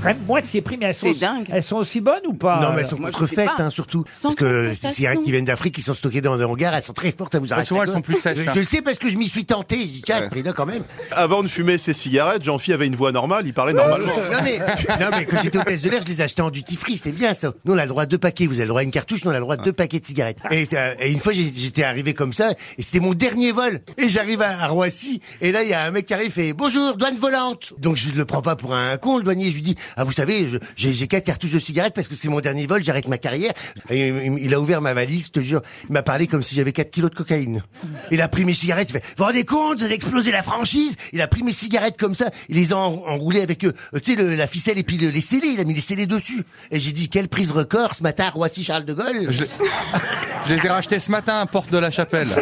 Quand même moitié prix, mais elles sont, C'est dingue. elles sont aussi bonnes ou pas Non, mais euh, elles sont moi, je contrefaites, pas. hein, surtout. Sans Parce que ces cigarettes qui viennent d'Afrique, qui sont stockées dans des hangars, elles sont très fortes à vous arracher. souvent, elles sont plus sèches, Je, hein. je le sais parce que je m'y suis tenté. J'ai dit, tiens, pris là quand même. Avant de fumer ses cigarettes, Jean-Phi avait une voix normale, il parlait normalement. Non mais, non mais quand j'étais au test de l'air, je les achetais en duty free, c'était bien ça. Nous on a le droit à deux paquets, vous avez le droit à une cartouche, nous on a le droit à deux paquets de cigarettes. Et, ça- et une fois j'ai- j'étais arrivé comme ça, et c'était mon dernier vol. Et j'arrive à, à Roissy, et là il y a un mec qui arrive et fait bonjour douane volante. Donc je le prends pas pour un con le douanier, je lui dis ah vous savez je- j'ai j'ai quatre cartouches de cigarettes parce que c'est mon dernier vol, j'arrête ma carrière. Et il, il a ouvert ma valise, je te jure, il m'a parlé comme si j'avais 4 kilos de cocaïne. Il a pris mes cigarettes, il fait vous vous rendez compte, vous avez explosé la franchise? Il a pris mes cigarettes comme ça, il les a en- enroulées avec euh, tu sais le- la ficelle et puis le- les scellés, il a mis les scellés dessus. Et j'ai dit quelle prise record ce matin à Roissy Charles de Gaulle? Je, je les ai rachetés ce matin à Porte de la Chapelle.